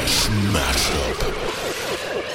Trash Mashup.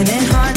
Living in harmony.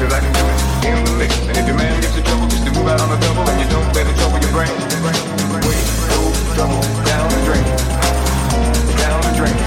Cause I can do it in the mix. And if your man gives you trouble, just to move out on the double and you don't let it trouble your brain. Wait, no trouble, down the drain. Down the drain.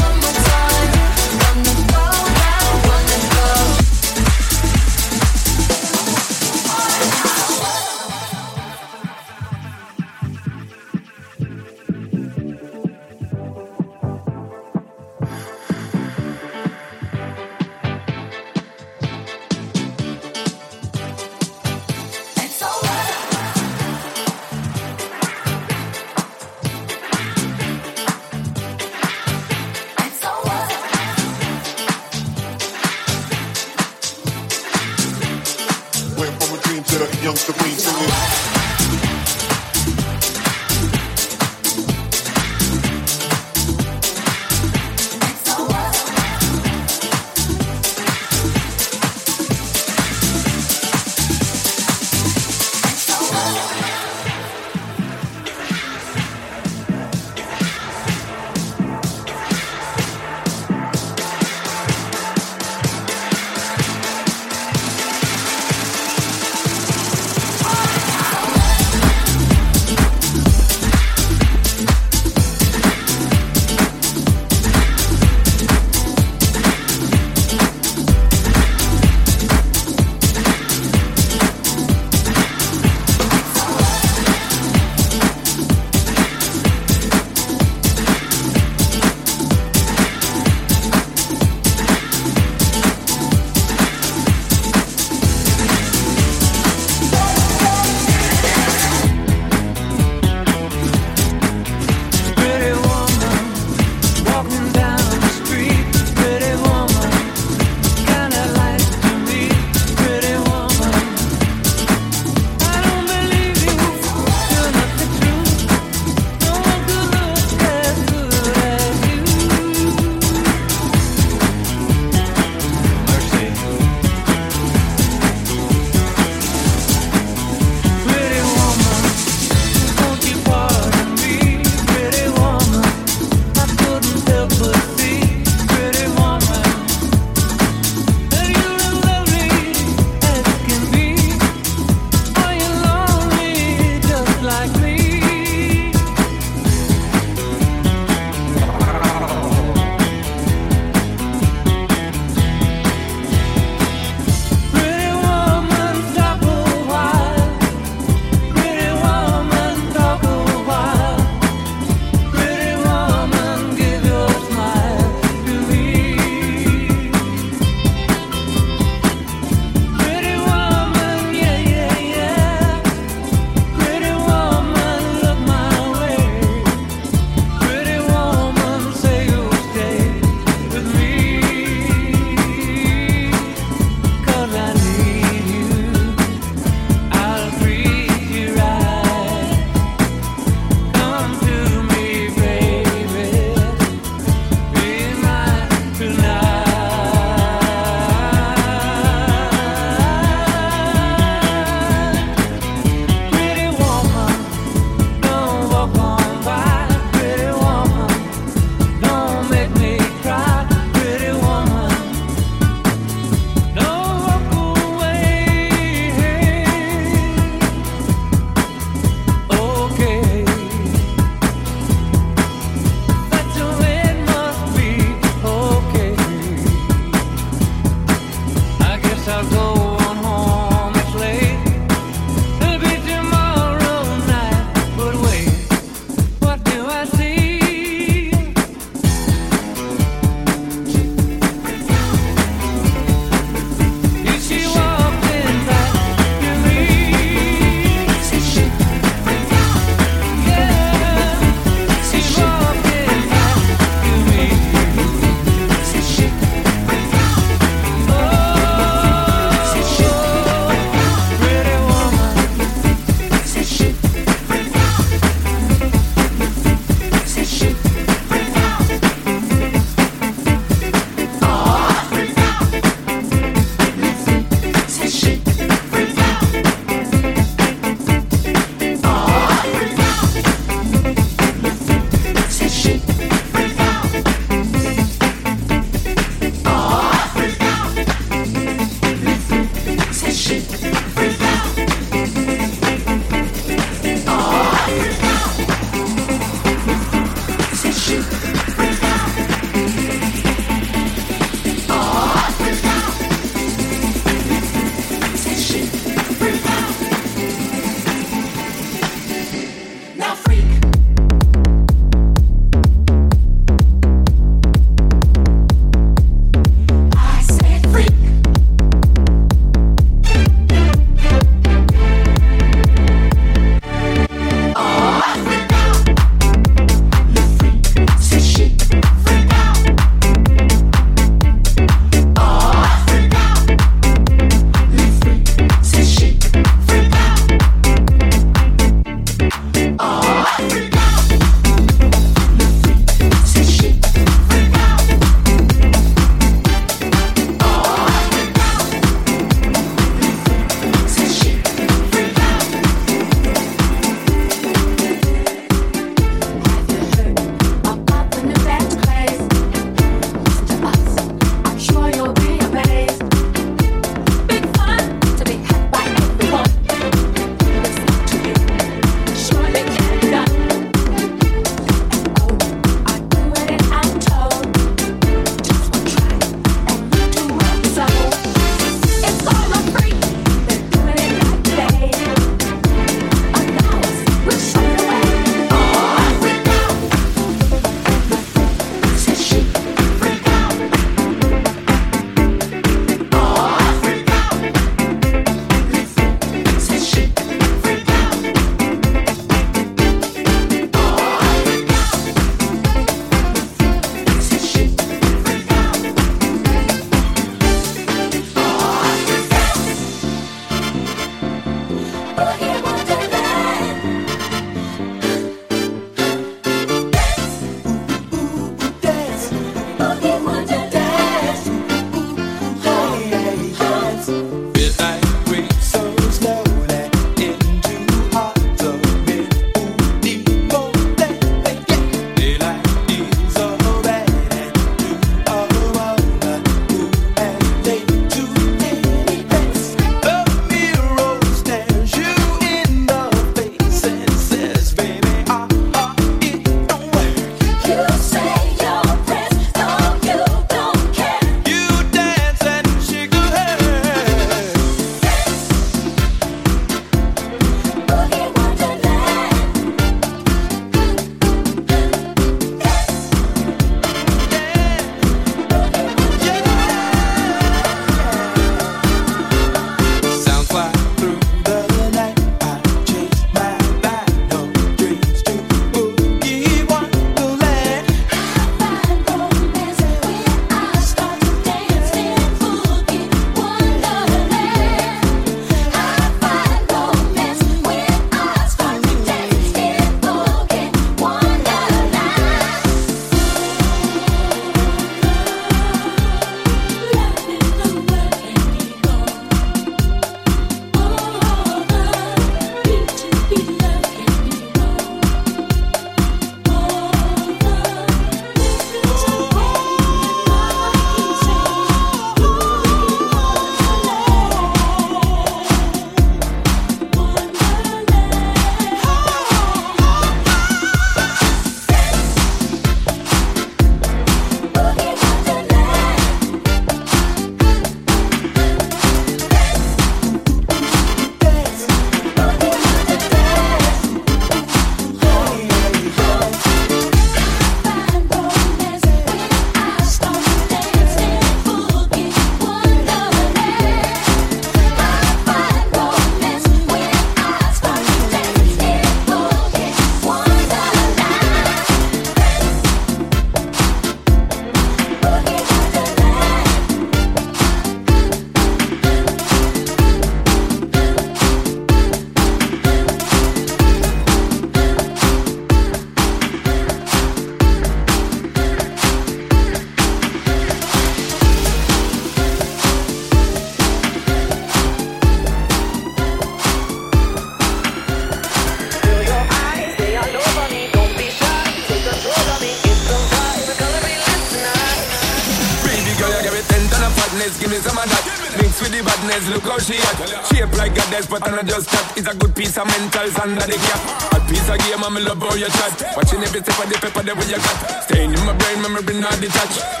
under the cap. A piece of game, I'm in love how your chat. Watching every step of the paper that we got. Staying in my brain, memory not detached.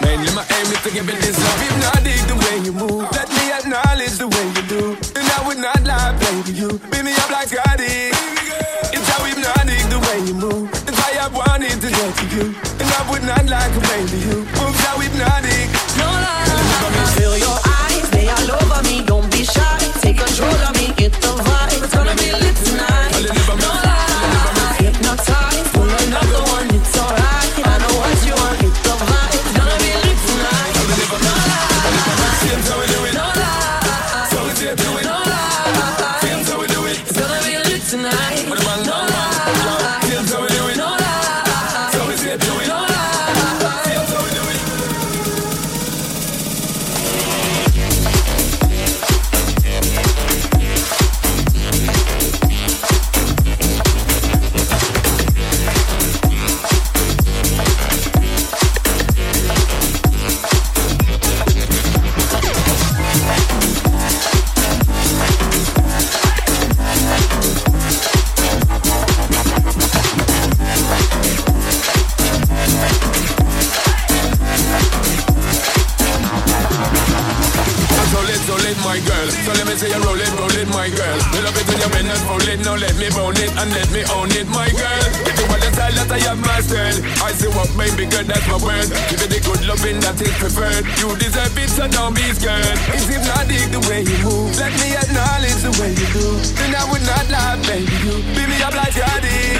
You deserve it, so don't be scared. It's hypnotic the way you move. Let me acknowledge the way you do. Then I would not lie, baby. You beat me up like Johnny.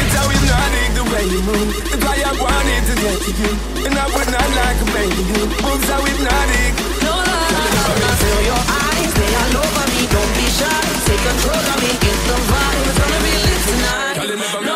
It's how hypnotic the way you move. It's why I wanted to get to you. And I would not lie, baby. You moves how hypnotic. No lie. I feel your eyes, they all over me. Don't be shy. Take control of me. It's the vibe. It's gonna be lit tonight.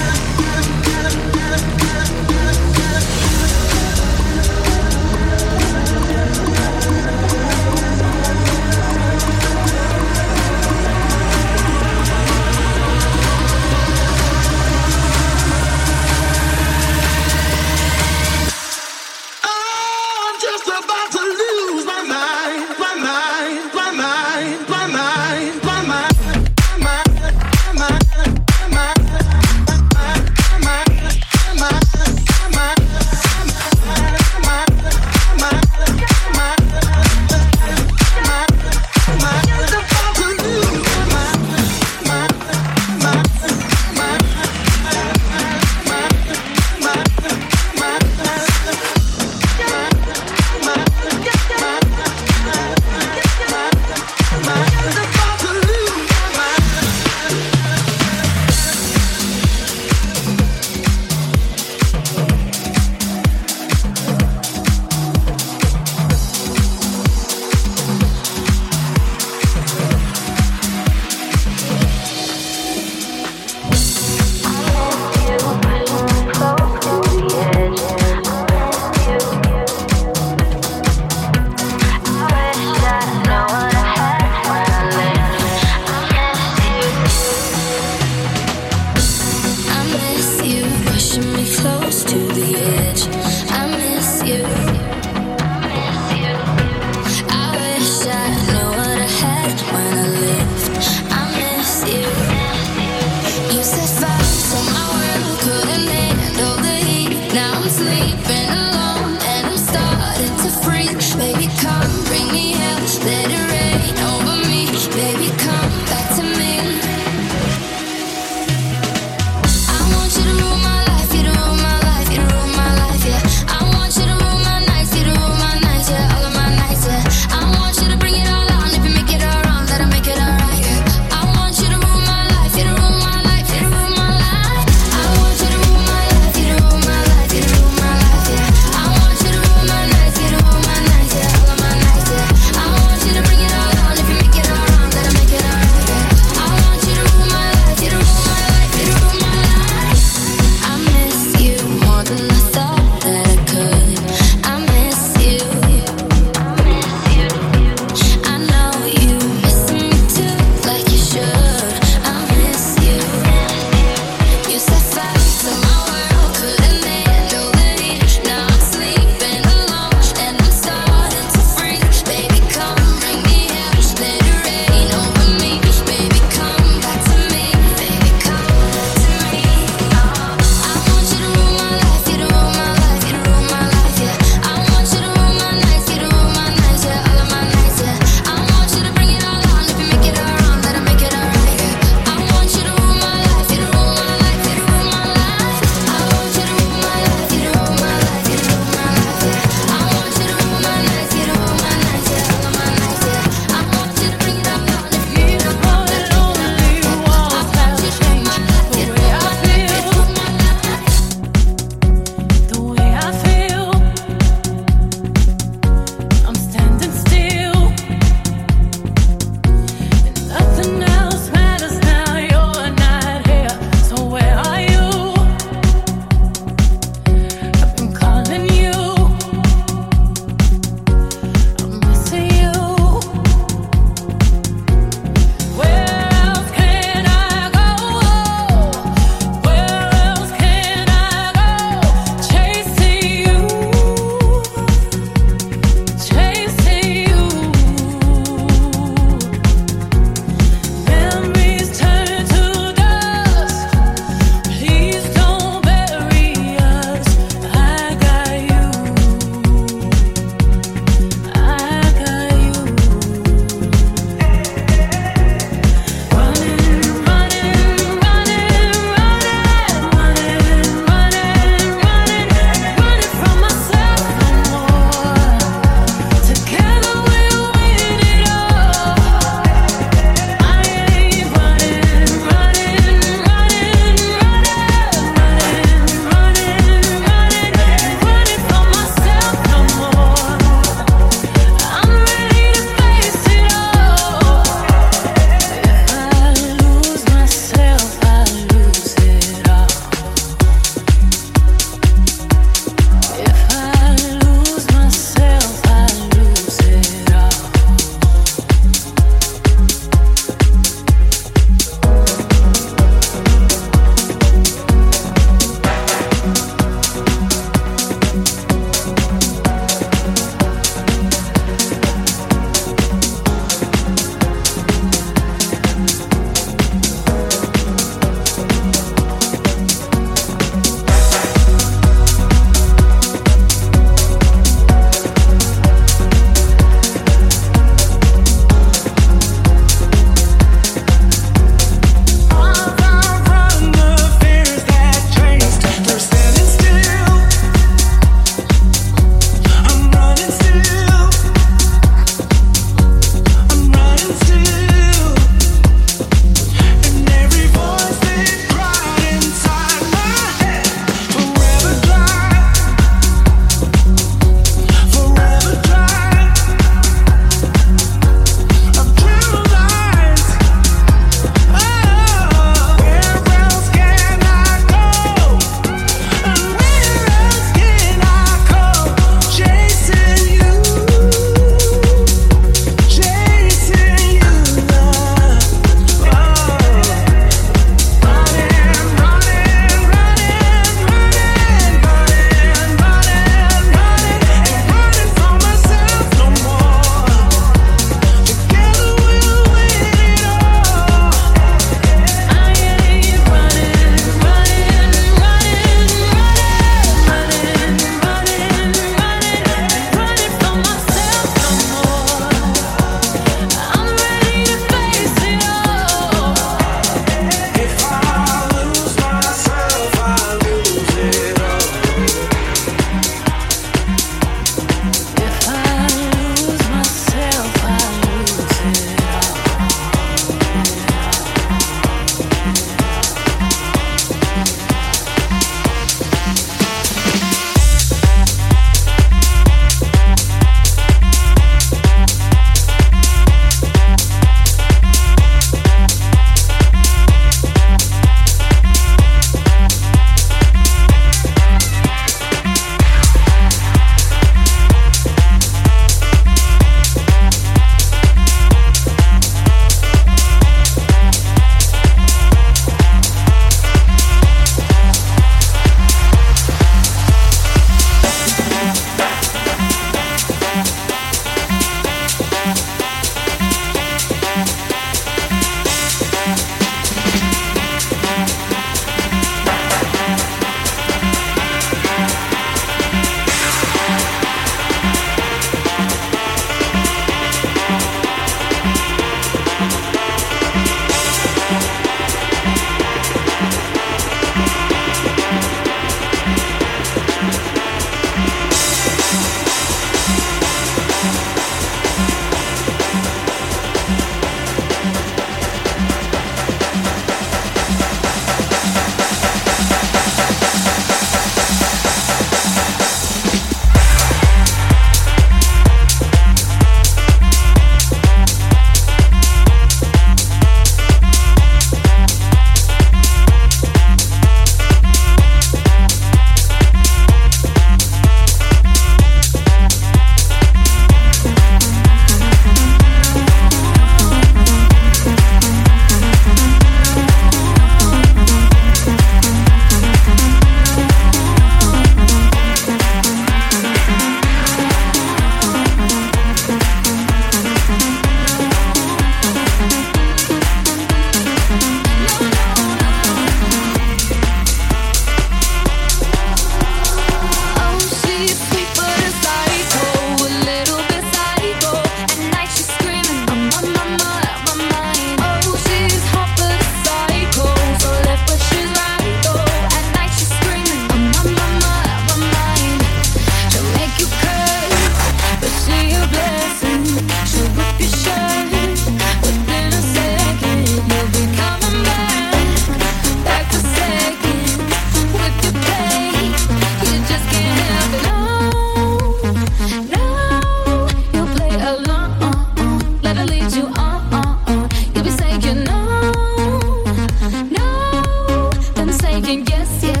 can guess, yes.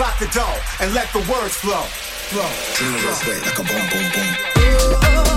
Lock the dough and let the words flow. Flow. flow. Like a boom, boom, boom.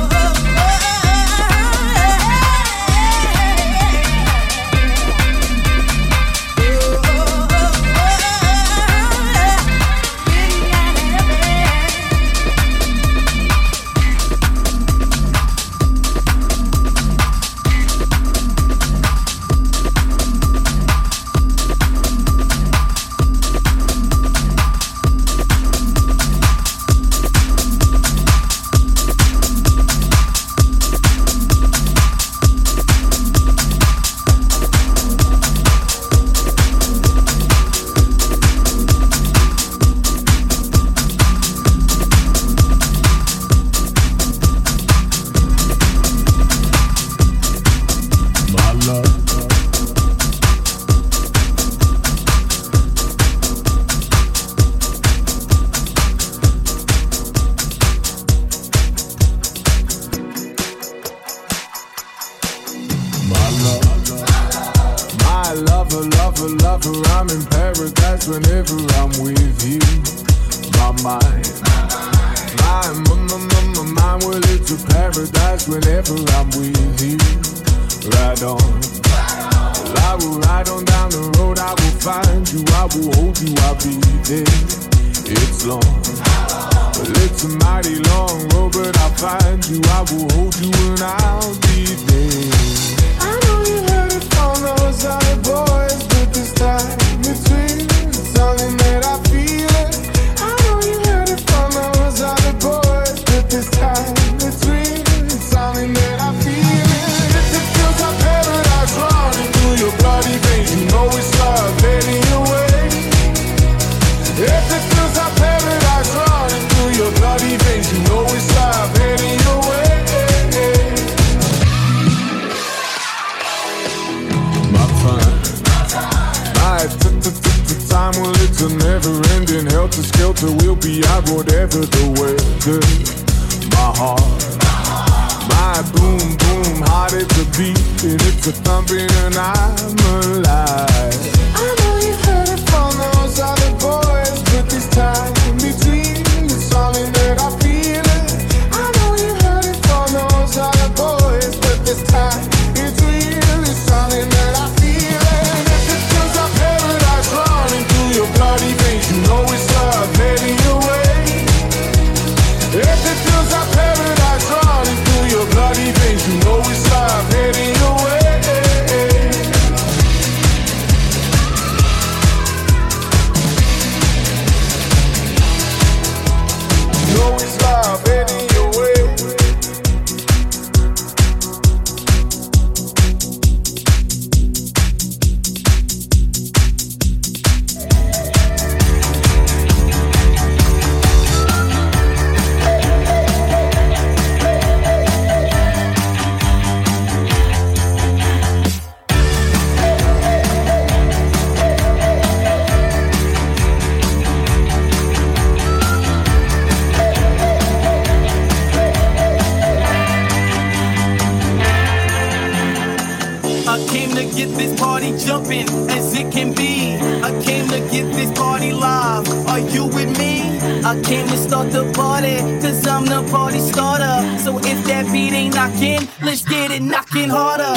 It knocking harder.